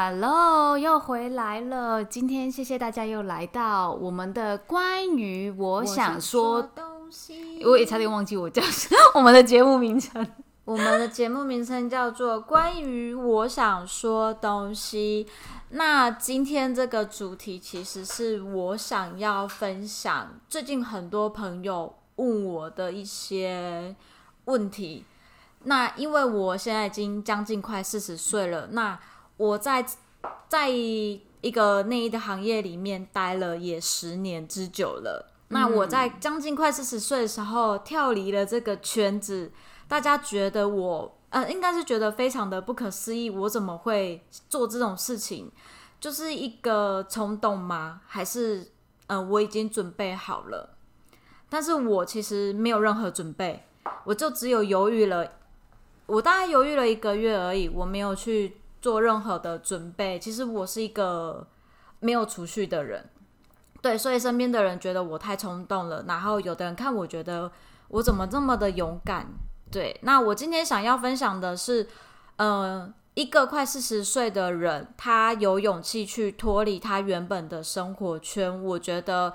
Hello，又回来了。今天谢谢大家又来到我们的关于我想说，东西。我也差点忘记我叫我们的节目名称。我们的节目名称叫做《关于我想说东西》。那今天这个主题其实是我想要分享最近很多朋友问我的一些问题。那因为我现在已经将近快四十岁了，那我在在一个内衣的行业里面待了也十年之久了。那我在将近快四十岁的时候跳离了这个圈子，大家觉得我呃，应该是觉得非常的不可思议，我怎么会做这种事情？就是一个冲动吗？还是呃，我已经准备好了？但是我其实没有任何准备，我就只有犹豫了，我大概犹豫了一个月而已，我没有去。做任何的准备，其实我是一个没有储蓄的人，对，所以身边的人觉得我太冲动了，然后有的人看我觉得我怎么这么的勇敢，对。那我今天想要分享的是，呃，一个快四十岁的人，他有勇气去脱离他原本的生活圈，我觉得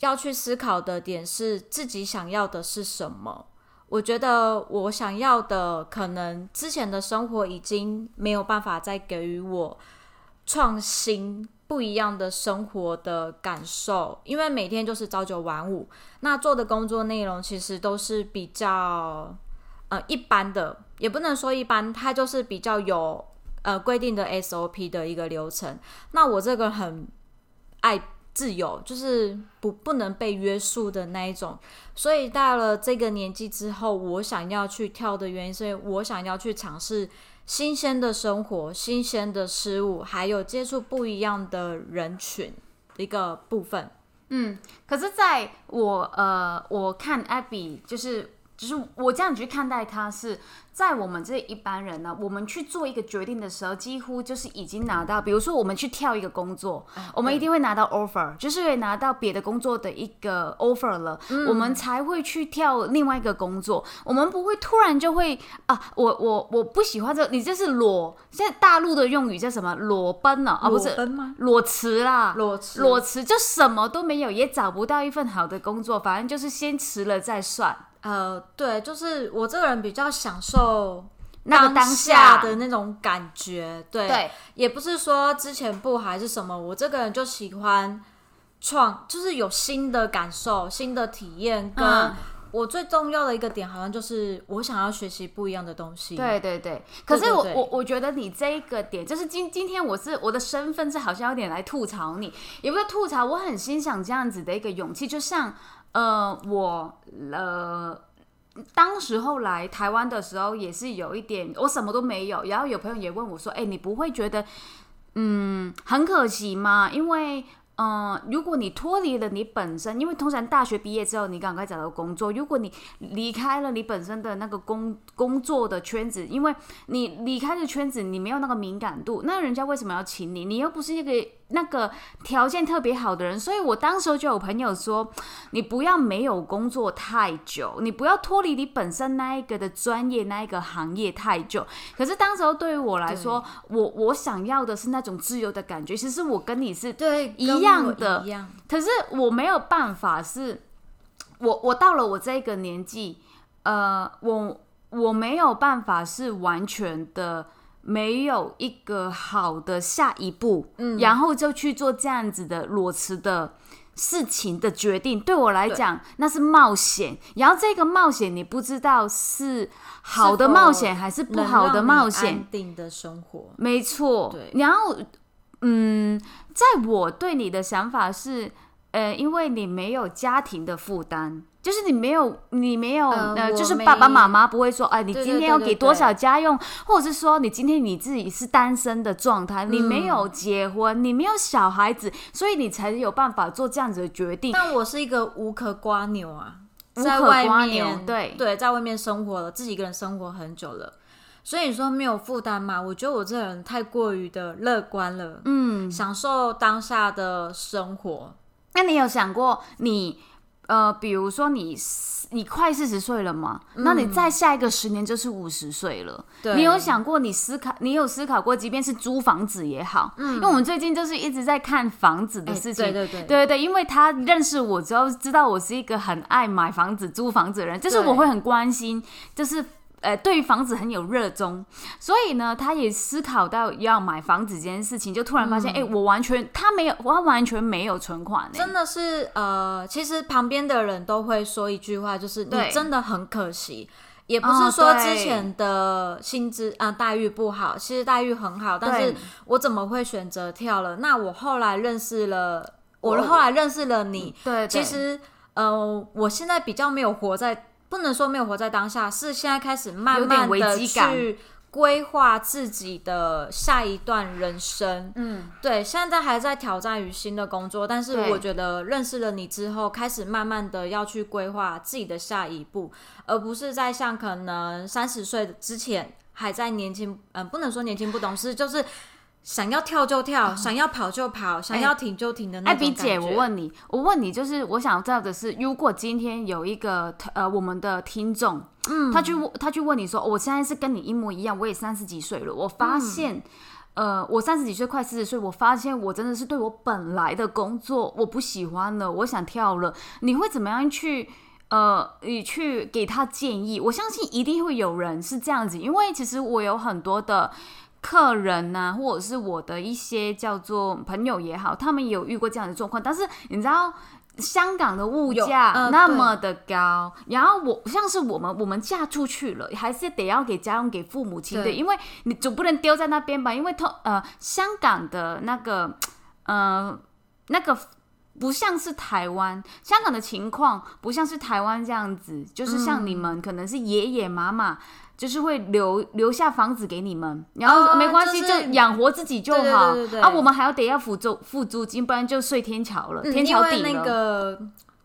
要去思考的点是自己想要的是什么。我觉得我想要的，可能之前的生活已经没有办法再给予我创新、不一样的生活的感受，因为每天就是朝九晚五，那做的工作内容其实都是比较呃一般的，也不能说一般，它就是比较有呃规定的 SOP 的一个流程。那我这个很爱。自由就是不不能被约束的那一种，所以到了这个年纪之后，我想要去跳的原因，是我想要去尝试新鲜的生活、新鲜的事物，还有接触不一样的人群一个部分。嗯，可是在我呃，我看 Abby 就是。就是我这样去看待它，是在我们这一般人呢，我们去做一个决定的时候，几乎就是已经拿到，比如说我们去跳一个工作，我们一定会拿到 offer，就是会拿到别的工作的一个 offer 了，我们才会去跳另外一个工作。我们不会突然就会啊，我我我不喜欢这，你这是裸，现在大陆的用语叫什么？裸奔呢？啊，不是裸辞啦，裸辞，裸辞就什么都没有，也找不到一份好的工作，反正就是先辞了再算。呃，对，就是我这个人比较享受那个当下的那种感觉，对，也不是说之前不还是什么，我这个人就喜欢创，就是有新的感受、新的体验，跟我最重要的一个点，好像就是我想要学习不一样的东西。对对对，可是我我我觉得你这一个点，就是今今天我是我的身份是好像有点来吐槽你，也不是吐槽，我很欣赏这样子的一个勇气，就像。呃，我呃，当时候来台湾的时候也是有一点，我什么都没有。然后有朋友也问我说：“哎，你不会觉得嗯很可惜吗？因为嗯，如果你脱离了你本身，因为通常大学毕业之后你赶快找到工作，如果你离开了你本身的那个工工作的圈子，因为你离开的圈子，你没有那个敏感度，那人家为什么要请你？你又不是一个。”那个条件特别好的人，所以我当时就有朋友说，你不要没有工作太久，你不要脱离你本身那一个的专业那一个行业太久。可是当时候对于我来说，我我想要的是那种自由的感觉。其实我跟你是对一样的，可是我没有办法，是我我到了我这个年纪，呃，我我没有办法是完全的。没有一个好的下一步，嗯，然后就去做这样子的裸辞的事情的决定，对我来讲那是冒险。然后这个冒险你不知道是好的冒险还是不好的冒险。安定的生活，没错。对，然后嗯，在我对你的想法是，呃，因为你没有家庭的负担。就是你没有，你没有，呃，就是爸爸妈妈不会说，哎，你今天要给多少家用，或者是说你今天你自己是单身的状态，你没有结婚，你没有小孩子，所以你才有办法做这样子的决定。但我是一个无壳瓜牛啊，在外面，对对，在外面生活了，自己一个人生活很久了，所以你说没有负担嘛？我觉得我这人太过于的乐观了，嗯，享受当下的生活。那你有想过你？呃，比如说你你快四十岁了嘛，那你再下一个十年就是五十岁了。你有想过，你思考，你有思考过，即便是租房子也好，嗯，因为我们最近就是一直在看房子的事情，对对对，对对，因为他认识我之后，知道我是一个很爱买房子、租房子的人，就是我会很关心，就是。呃，对于房子很有热衷，所以呢，他也思考到要买房子这件事情，就突然发现，哎，我完全他没有，我完全没有存款，真的是，呃，其实旁边的人都会说一句话，就是你真的很可惜，也不是说之前的薪资啊待遇不好，其实待遇很好，但是我怎么会选择跳了？那我后来认识了，我后来认识了你，对，其实，呃，我现在比较没有活在。不能说没有活在当下，是现在开始慢慢的去规划自己的下一段人生。嗯，对，现在还在挑战于新的工作，但是我觉得认识了你之后，开始慢慢的要去规划自己的下一步，而不是在像可能三十岁之前还在年轻，嗯，不能说年轻不懂事，就是。想要跳就跳，想要跑就跑，想要停就停的那种感觉。姐，我问你，我问你，就是我想知道的是，如果今天有一个呃，我们的听众，嗯，他去他去问你说，我现在是跟你一模一样，我也三十几岁了，我发现，呃，我三十几岁快四十岁，我发现我真的是对我本来的工作我不喜欢了，我想跳了。你会怎么样去呃，你去给他建议？我相信一定会有人是这样子，因为其实我有很多的。客人呐，或者是我的一些叫做朋友也好，他们有遇过这样的状况。但是你知道，香港的物价那么的高，然后我像是我们，我们嫁出去了，还是得要给家用给父母亲的，因为你总不能丢在那边吧？因为他呃，香港的那个呃那个不像是台湾，香港的情况不像是台湾这样子，就是像你们可能是爷爷妈妈。就是会留留下房子给你们，然后没关系，就养活自己就好啊。我们还要得要付租付租金，不然就睡天桥了，天桥底了。那个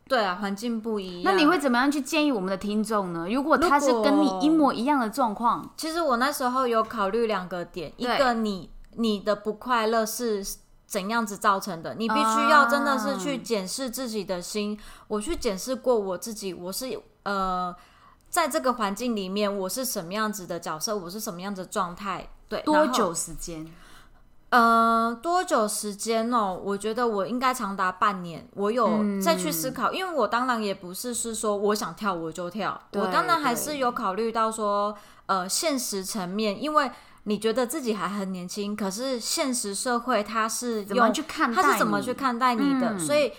对啊，环境不一样。那你会怎么样去建议我们的听众呢？如果他是跟你一模一样的状况，其实我那时候有考虑两个点，一个你你的不快乐是怎样子造成的，你必须要真的是去检视自己的心。我去检视过我自己，我是呃。在这个环境里面，我是什么样子的角色？我是什么样子的状态？对，多久时间？嗯，多久时间哦？我觉得我应该长达半年。我有再去思考，因为我当然也不是是说我想跳我就跳，我当然还是有考虑到说，呃，现实层面，因为你觉得自己还很年轻，可是现实社会它是怎么去看？它是怎么去看待你的？所以。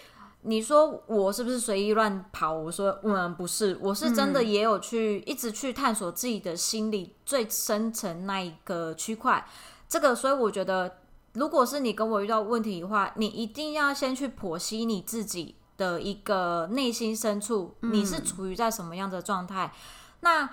你说我是不是随意乱跑？我说嗯，不是，我是真的也有去一直去探索自己的心理最深层那一个区块。这个，所以我觉得，如果是你跟我遇到问题的话，你一定要先去剖析你自己的一个内心深处，你是处于在什么样的状态？那。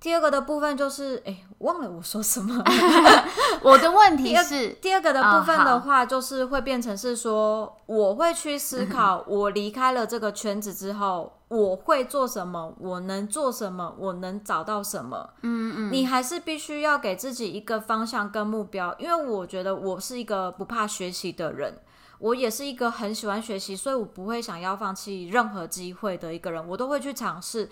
第二个的部分就是，哎，忘了我说什么。我的问题是，第二个的部分的话，就是会变成是说，我会去思考，我离开了这个圈子之后，我会做什么？我能做什么？我能找到什么？嗯嗯。你还是必须要给自己一个方向跟目标，因为我觉得我是一个不怕学习的人，我也是一个很喜欢学习，所以我不会想要放弃任何机会的一个人，我都会去尝试。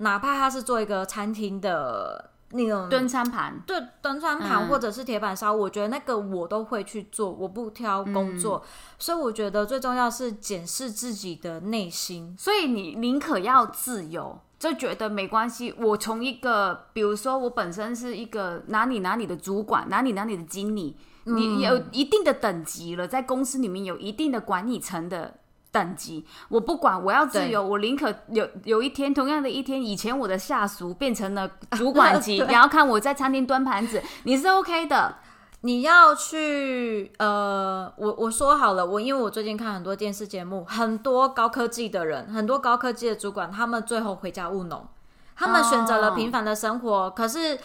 哪怕他是做一个餐厅的那种蹲餐盘，对蹲餐盘或者是铁板烧，我觉得那个我都会去做，我不挑工作。所以我觉得最重要是检视自己的内心。所以你宁可要自由，就觉得没关系。我从一个，比如说我本身是一个哪里哪里的主管，哪里哪里的经理，你有一定的等级了，在公司里面有一定的管理层的。等级，我不管，我要自由，我宁可有有一天，同样的一天，以前我的下属变成了主管级，你要看我在餐厅端盘子，你是 OK 的。你要去，呃，我我说好了，我因为我最近看很多电视节目，很多高科技的人，很多高科技的主管，他们最后回家务农，他们选择了平凡的生活，可是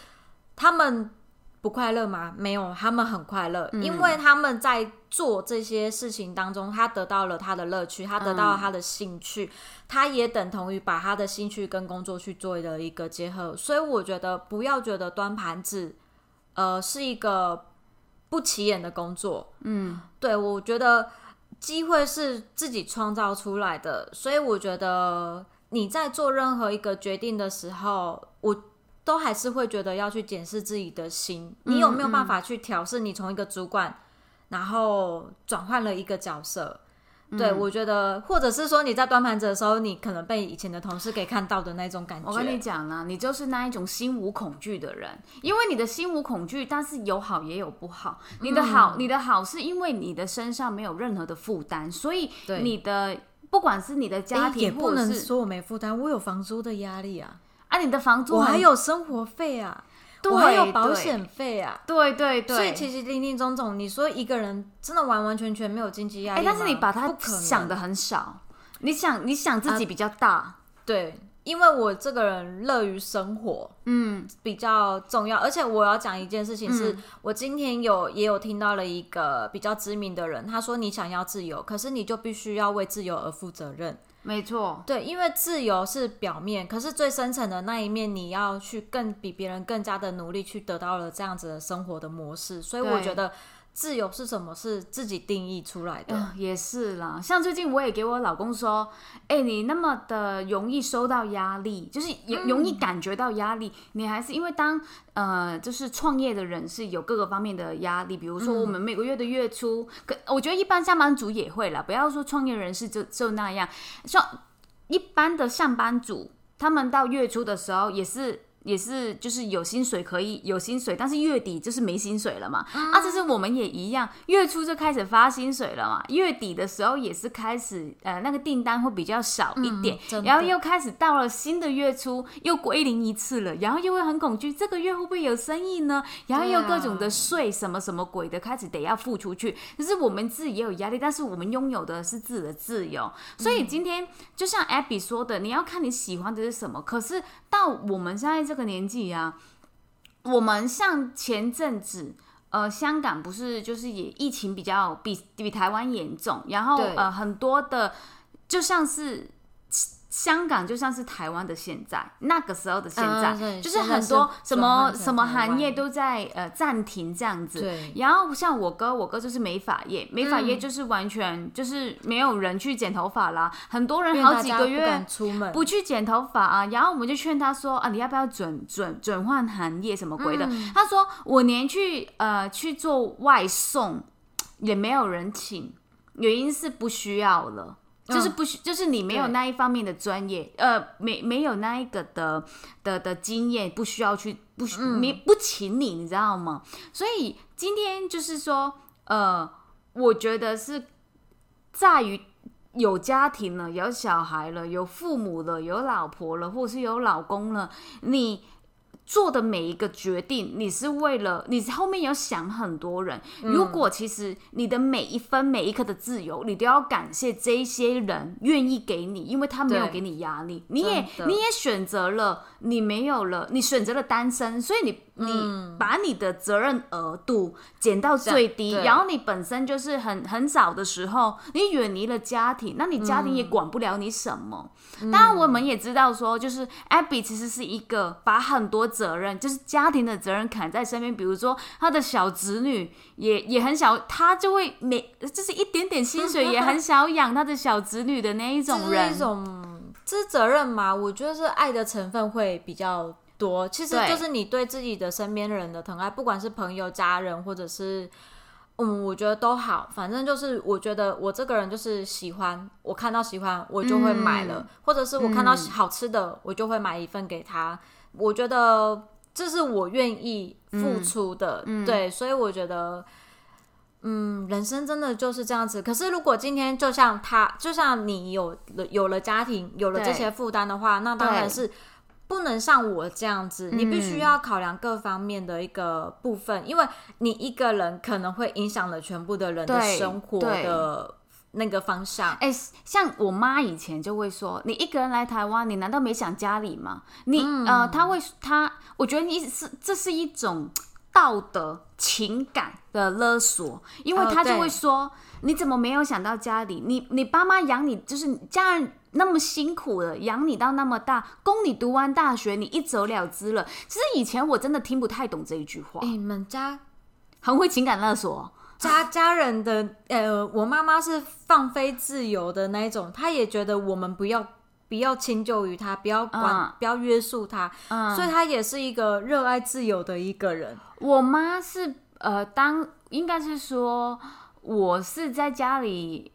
他们。不快乐吗？没有，他们很快乐，因为他们在做这些事情当中，他得到了他的乐趣，他得到了他的兴趣，他也等同于把他的兴趣跟工作去做了一个结合。所以我觉得不要觉得端盘子，呃，是一个不起眼的工作。嗯，对，我觉得机会是自己创造出来的，所以我觉得你在做任何一个决定的时候，我都还是会觉得要去检视自己的心，你有没有办法去调试？你从一个主管，然后转换了一个角色。对，我觉得，或者是说你在端盘子的时候，你可能被以前的同事给看到的那种感觉。我跟你讲啦，你就是那一种心无恐惧的人，因为你的心无恐惧，但是有好也有不好。你的好，你的好是因为你的身上没有任何的负担，所以你的不管是你的家庭，也不能说我没负担，我有房租的压力啊，啊，你的房租我还有生活费啊。我还有保险费啊，对对对，所以其实林林总总，你说一个人真的完完全全没有经济压力，但是你把它想的很少，你想你想自己比较大，对，因为我这个人乐于生活，嗯，比较重要，而且我要讲一件事情，是我今天有也有听到了一个比较知名的人，他说你想要自由，可是你就必须要为自由而负责任。没错，对，因为自由是表面，可是最深层的那一面，你要去更比别人更加的努力，去得到了这样子的生活的模式，所以我觉得。自由是什么？是自己定义出来的。也是啦，像最近我也给我老公说：“哎，你那么的容易受到压力，就是容容易感觉到压力，你还是因为当呃，就是创业的人是有各个方面的压力，比如说我们每个月的月初，可我觉得一般上班族也会啦，不要说创业人士就就那样，像一般的上班族，他们到月初的时候也是。”也是，就是有薪水可以有薪水，但是月底就是没薪水了嘛。啊，这是我们也一样，月初就开始发薪水了嘛。月底的时候也是开始，呃，那个订单会比较少一点，然后又开始到了新的月初又归零一次了，然后又会很恐惧，这个月会不会有生意呢？然后又各种的税什么什么鬼的开始得要付出去，可是我们自己也有压力，但是我们拥有的是自己的自由。所以今天就像 Abby 说的，你要看你喜欢的是什么，可是到我们现在这。这个年纪呀，我们像前阵子，呃，香港不是就是也疫情比较比比台湾严重，然后呃很多的就像是。香港就像是台湾的现在，那个时候的现在，就是很多什么什么行业都在呃暂停这样子。对。然后像我哥，我哥就是美发业，美发业就是完全就是没有人去剪头发啦，很多人好几个月不去剪头发啊。然后我们就劝他说啊，你要不要转转转换行业什么鬼的？他说我连去呃去做外送也没有人请，原因是不需要了。就是不需，就是你没有那一方面的专业，呃，没没有那一个的的的经验，不需要去，不需没不请你，你知道吗？所以今天就是说，呃，我觉得是在于有家庭了，有小孩了，有父母了，有老婆了，或是有老公了，你。做的每一个决定，你是为了你后面有想很多人。如果其实你的每一分每一刻的自由，你都要感谢这些人愿意给你，因为他没有给你压力，你也你也选择了，你没有了，你选择了单身，所以你。你把你的责任额度减到最低，然后你本身就是很很早的时候，你远离了家庭，那你家庭也管不了你什么。当然，我们也知道说，就是 Abby 其实是一个把很多责任，就是家庭的责任扛在身边。比如说，他的小侄女也也很小，他就会每就是一点点薪水也很想养他的小侄女的那一种人。一种这是责任嘛？我觉得是爱的成分会比较。多，其实就是你对自己的身边人的疼爱，不管是朋友、家人，或者是，嗯，我觉得都好。反正就是，我觉得我这个人就是喜欢，我看到喜欢我就会买了，或者是我看到好吃的，我就会买一份给他。我觉得这是我愿意付出的，对，所以我觉得，嗯，人生真的就是这样子。可是如果今天就像他，就像你有了有了家庭，有了这些负担的话，那当然是。不能像我这样子，你必须要考量各方面的一个部分，因为你一个人可能会影响了全部的人的生活的那个方向。哎，像我妈以前就会说，你一个人来台湾，你难道没想家里吗？你呃，她会她，我觉得你是这是一种道德情感的勒索，因为她就会说，你怎么没有想到家里？你你爸妈养你，就是家人。那么辛苦了，养你到那么大，供你读完大学，你一走了之了。其实以前我真的听不太懂这一句话。你们家很会情感勒索，家 家人的呃，我妈妈是放飞自由的那一种，她也觉得我们不要不要迁就于她，不要管，不要约束她，所以她也是一个热爱自由的一个人。我妈是呃，当应该是说，我是在家里。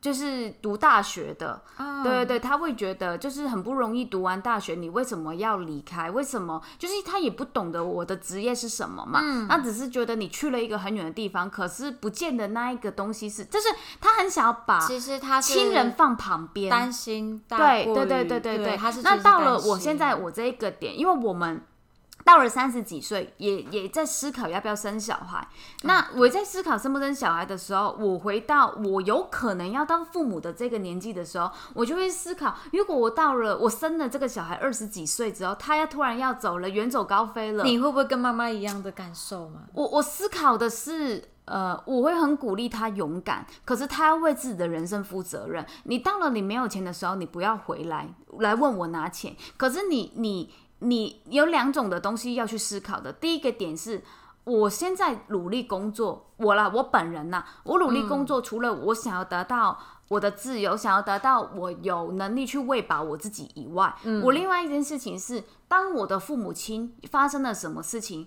就是读大学的，对对对，他会觉得就是很不容易读完大学，你为什么要离开？为什么？就是他也不懂得我的职业是什么嘛，他只是觉得你去了一个很远的地方，可是不见得那一个东西是，就是他很想要把其实他亲人放旁边，担心，对对对对对对，他是那到了我现在我这一个点，因为我们。到了三十几岁，也也在思考要不要生小孩。那我在思考生不生小孩的时候，我回到我有可能要当父母的这个年纪的时候，我就会思考：如果我到了我生了这个小孩二十几岁之后，他要突然要走了，远走高飞了，你会不会跟妈妈一样的感受吗？我我思考的是，呃，我会很鼓励他勇敢，可是他要为自己的人生负责任。你到了你没有钱的时候，你不要回来来问我拿钱。可是你你。你有两种的东西要去思考的。第一个点是，我现在努力工作，我啦，我本人呐，我努力工作，除了我想要得到我的自由，想要得到我有能力去喂饱我自己以外，我另外一件事情是，当我的父母亲发生了什么事情，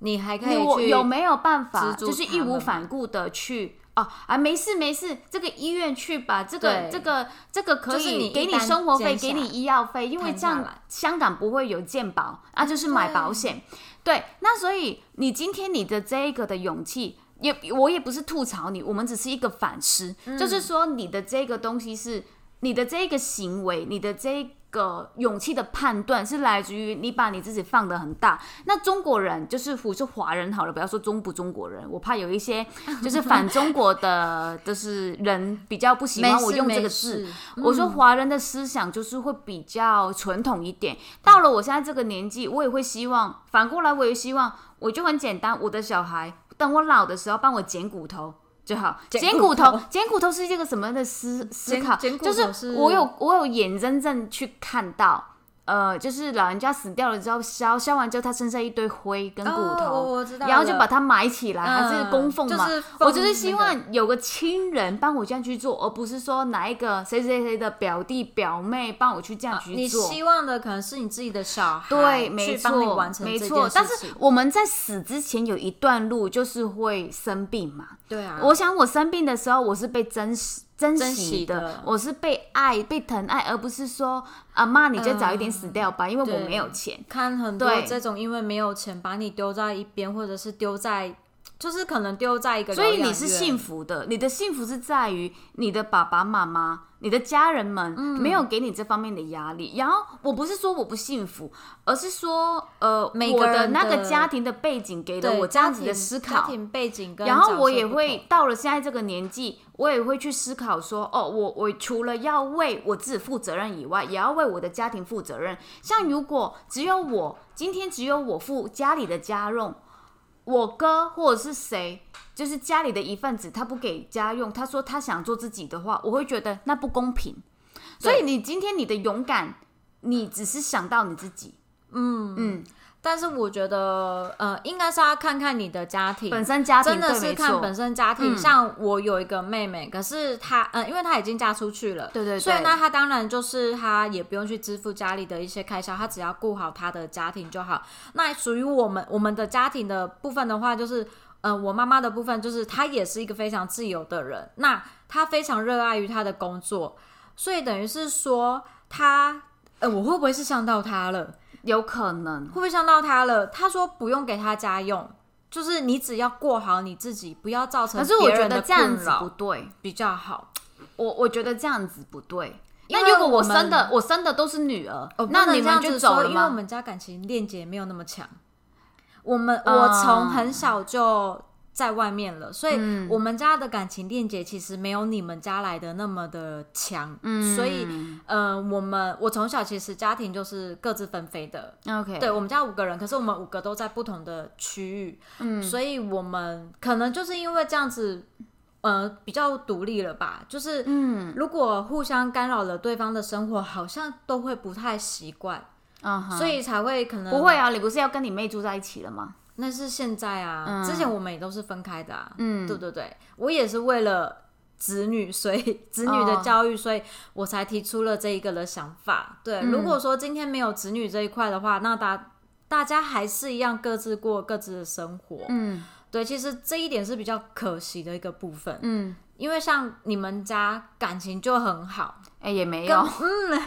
你还可以有没有办法，就是义无反顾的去。哦啊，没事没事，这个医院去把这个这个这个可以给你生活费，给你医药费，因为这样香港不会有健保啊，就是买保险。对，那所以你今天你的这一个的勇气，也我也不是吐槽你，我们只是一个反思，就是说你的这个东西是你的这个行为，你的这。个勇气的判断是来自于你把你自己放得很大。那中国人就是我是华人好了，不要说中不中国人，我怕有一些 就是反中国的，就是人比较不喜欢我用这个字。我说华人的思想就是会比较传统一点。到了我现在这个年纪，我也会希望反过来，我也希望我就很简单，我的小孩等我老的时候帮我捡骨头。就好，捡骨头，捡骨头是一个什么样的思思考？就是我有我有眼睁睁去看到。呃，就是老人家死掉了之后烧烧完之后，他身上一堆灰跟骨头，然后就把它埋起来，还是供奉嘛？我就是希望有个亲人帮我这样去做，而不是说哪一个谁谁谁的表弟表妹帮我去这样去做。你希望的可能是你自己的小孩，对，没错，没错。但是我们在死之前有一段路，就是会生病嘛？对啊。我想我生病的时候，我是被真实。珍惜的，我是被爱、被疼爱，而不是说啊妈，你就早一点死掉吧，因为我没有钱。看很多这种，因为没有钱把你丢在一边，或者是丢在，就是可能丢在一个。所以你是幸福的，你的幸福是在于你的爸爸妈妈。你的家人们没有给你这方面的压力，然后我不是说我不幸福，而是说，呃，我的那个家庭的背景给了我这样子的思考，家庭背景，然后我也会到了现在这个年纪，我也会去思考说，哦，我我除了要为我自己负责任以外，也要为我的家庭负责任。像如果只有我今天只有我付家里的家用，我哥或者是谁。就是家里的一份子，他不给家用，他说他想做自己的话，我会觉得那不公平。所以你今天你的勇敢，你只是想到你自己，嗯嗯。但是我觉得，呃，应该是要看看你的家庭本身家庭，真的是看本身家庭。像我有一个妹妹，可是她，嗯，因为她已经嫁出去了，对对，所以呢，她当然就是她也不用去支付家里的一些开销，她只要顾好她的家庭就好。那属于我们我们的家庭的部分的话，就是。呃，我妈妈的部分就是她也是一个非常自由的人，那她非常热爱于她的工作，所以等于是说她，呃，我会不会是伤到她了？有可能，会不会伤到他了？他说不用给他家用，就是你只要过好你自己，不要造成可是我觉得这样子不对，比较好。我我觉得这样子不对。那如果我生的我生的都是女儿，那你们就走了吗？因为我们家感情链接没有那么强。我们我从很小就在外面了，所以我们家的感情链接其实没有你们家来的那么的强。嗯，所以呃，我们我从小其实家庭就是各自分飞的。OK，对我们家五个人，可是我们五个都在不同的区域。嗯，所以我们可能就是因为这样子，呃，比较独立了吧。就是嗯，如果互相干扰了对方的生活，好像都会不太习惯。所以才会可能不会啊！你不是要跟你妹住在一起了吗？那是现在啊，之前我们也都是分开的啊，嗯，对对对，我也是为了子女，所以子女的教育，所以我才提出了这一个的想法。对，如果说今天没有子女这一块的话，那大大家还是一样各自过各自的生活。嗯，对，其实这一点是比较可惜的一个部分。嗯，因为像你们家感情就很好，哎，也没有，嗯。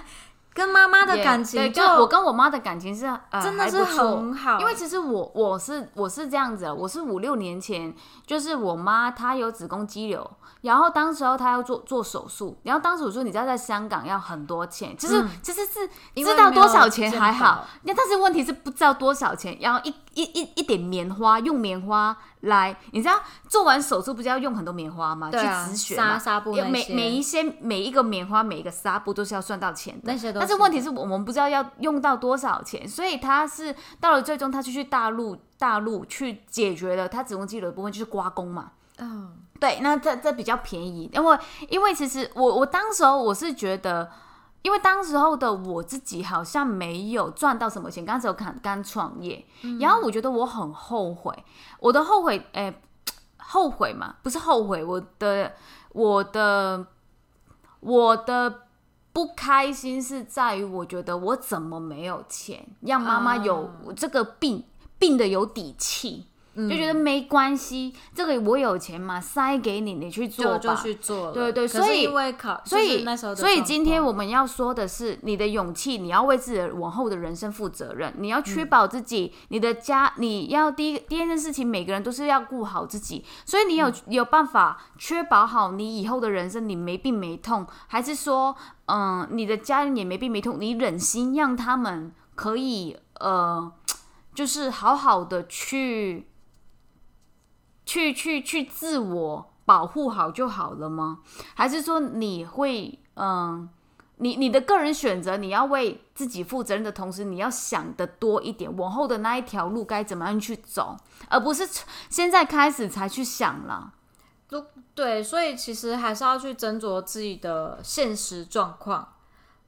跟妈妈的感情，就我跟我妈的感情是真的是很好，因为其实我我是我是这样子，我是五六年前，就是我妈她有子宫肌瘤。然后当时候他要做做手术，然后当时我说你知道在香港要很多钱，就是其实是知道多少钱还好，那但是问题是不知道多少钱，然后一一一一点棉花用棉花来，你知道做完手术不是要用很多棉花吗？去止血纱纱布每每一些每一个棉花每一个纱布都是要算到钱的，那些但是问题是我们不知道要用到多少钱，所以他是到了最终他就去大陆大陆去解决了他子宫肌瘤的部分，就是刮宫嘛。嗯。对，那这这比较便宜，因为因为其实我我当时候我是觉得，因为当时候的我自己好像没有赚到什么钱，刚时候刚刚创业，然后我觉得我很后悔，我的后悔，哎，后悔嘛，不是后悔，我的我的我的不开心是在于，我觉得我怎么没有钱，让妈妈有这个病病的有底气。就觉得没关系，这个我有钱嘛，塞给你，你去做吧。就去做了。对对，所以因为考，所以那时候，所以今天我们要说的是，你的勇气，你要为自己的往后的人生负责任，你要确保自己，你的家，你要第一第一件事情，每个人都是要顾好自己。所以你有有办法确保好你以后的人生，你没病没痛，还是说，嗯，你的家人也没病没痛，你忍心让他们可以呃，就是好好的去。去去去自我保护好就好了吗？还是说你会嗯，你你的个人选择，你要为自己负责任的同时，你要想的多一点，往后的那一条路该怎么样去走，而不是现在开始才去想了。都对，所以其实还是要去斟酌自己的现实状况，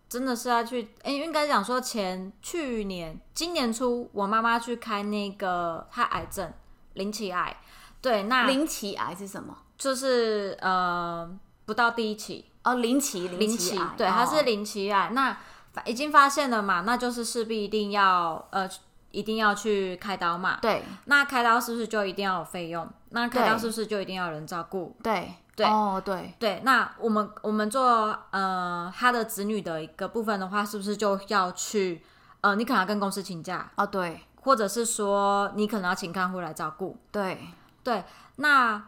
真的是要去。哎，应该讲说前去年今年初，我妈妈去开那个她癌症零期癌。对，那零期癌是什么？就是呃，不到第一期哦，零期零期癌，对，它是零期癌。那已经发现了嘛？那就是势必一定要呃，一定要去开刀嘛。对，那开刀是不是就一定要有费用？那开刀是不是就一定要有人照顾？对，对，哦，对，对。那我们我们做呃他的子女的一个部分的话，是不是就要去呃，你可能要跟公司请假哦，对，或者是说你可能要请看护来照顾，对。对，那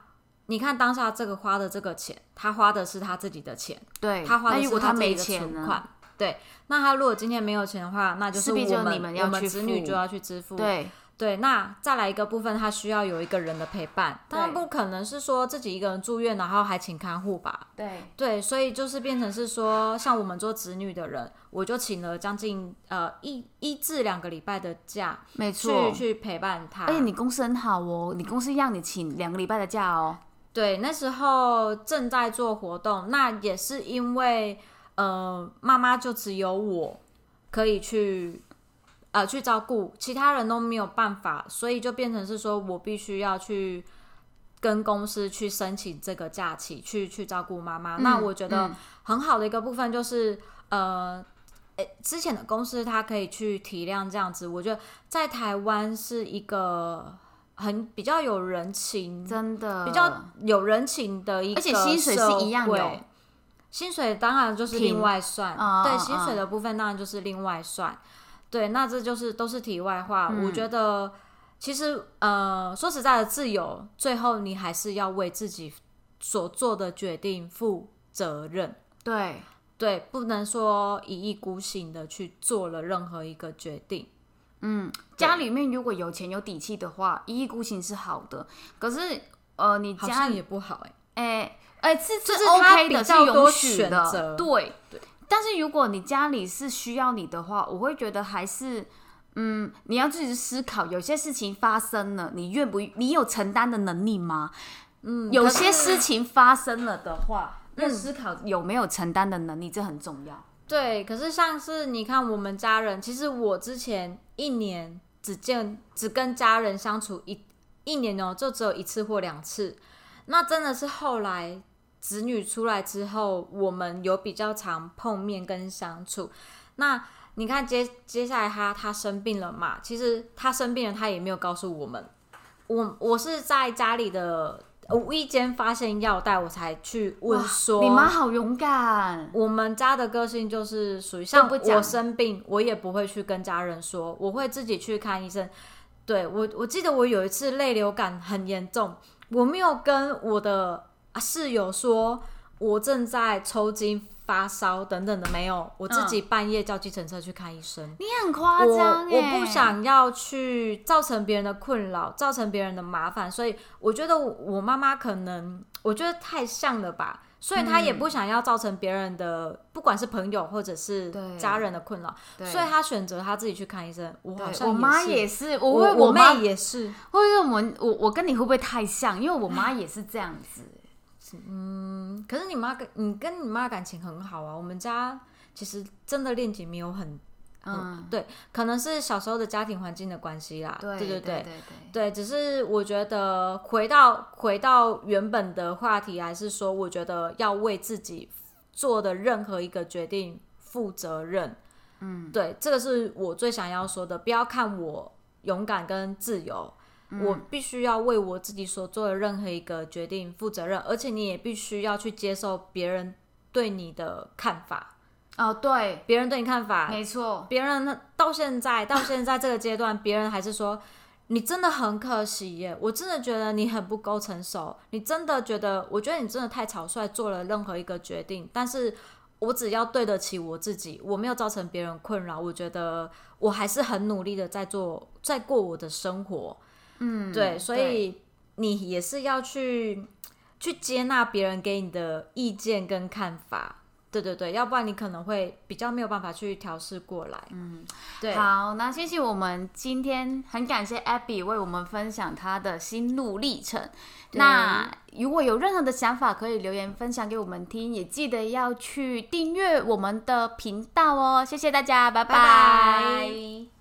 你看当下这个花的这个钱，他花的是他自己的钱，对，他花的是他自己的钱款，对。那他如果今天没有钱的话，那就是我们我们子女就要去支付，对对。那再来一个部分，他需要有一个人的陪伴，当然不可能是说自己一个人住院，然后还请看护吧？对对，所以就是变成是说，像我们做子女的人。我就请了将近呃一一至两个礼拜的假，没错，去去陪伴他。而且你公司很好哦，你公司让你请两个礼拜的假哦。对，那时候正在做活动，那也是因为呃妈妈就只有我可以去呃去照顾，其他人都没有办法，所以就变成是说我必须要去跟公司去申请这个假期，去去照顾妈妈。那我觉得很好的一个部分就是呃。之前的公司他可以去体谅这样子，我觉得在台湾是一个很比较有人情，真的比较有人情的一个，而且薪水是一样的，薪水当然就是另外算，对，薪水的部分当然就是另外算，对，那这就是都是题外话。我觉得其实呃，说实在的，自由最后你还是要为自己所做的决定负责任，对。对，不能说一意孤行的去做了任何一个决定。嗯，家里面如果有钱有底气的话，一意孤行是好的。可是，呃，你家也不好哎，哎哎，是这是 OK 的，是允许的。对对。但是如果你家里是需要你的话，我会觉得还是，嗯，你要自己思考，有些事情发生了，你愿不，你有承担的能力吗？嗯，有些事情发生了的话。要思考有没有承担的能力，这很重要。对，可是像是你看，我们家人，其实我之前一年只见只跟家人相处一一年哦，就只有一次或两次。那真的是后来子女出来之后，我们有比较常碰面跟相处。那你看接接下来他他生病了嘛？其实他生病了，他也没有告诉我们。我我是在家里的无意间发现药袋，我才去问说。你妈好勇敢。我们家的个性就是属于像我生病，我也不会去跟家人说，我会自己去看医生。对我我记得我有一次泪流感很严重，我没有跟我的室友说我正在抽筋。发烧等等的没有，我自己半夜叫计程车去看医生。你很夸张我不想要去造成别人的困扰，造成别人的麻烦，所以我觉得我妈妈可能我觉得太像了吧，所以她也不想要造成别人的，不管是朋友或者是家人的困扰，所以她选择她自己去看医生。我好像我妈也是，我我妹也是，或者是我们我我跟你会不会太像？因为我妈也是这样子。嗯，可是你妈跟你跟你妈感情很好啊。我们家其实真的恋情没有很，嗯，对，可能是小时候的家庭环境的关系啦。对对对对对，对，只是我觉得回到回到原本的话题，还是说，我觉得要为自己做的任何一个决定负责任。嗯，对，这个是我最想要说的。不要看我勇敢跟自由。我必须要为我自己所做的任何一个决定负责任，而且你也必须要去接受别人对你的看法。哦，对，别人对你看法，没错。别人到现在到现在这个阶段，别人还是说你真的很可惜耶。我真的觉得你很不够成熟，你真的觉得，我觉得你真的太草率，做了任何一个决定。但是我只要对得起我自己，我没有造成别人困扰，我觉得我还是很努力的在做，在过我的生活。嗯，对，所以你也是要去去接纳别人给你的意见跟看法，对对对，要不然你可能会比较没有办法去调试过来。嗯，对。好，那谢谢我们今天很感谢 Abby 为我们分享她的心路历程。那如果有任何的想法，可以留言分享给我们听，也记得要去订阅我们的频道哦。谢谢大家，拜拜。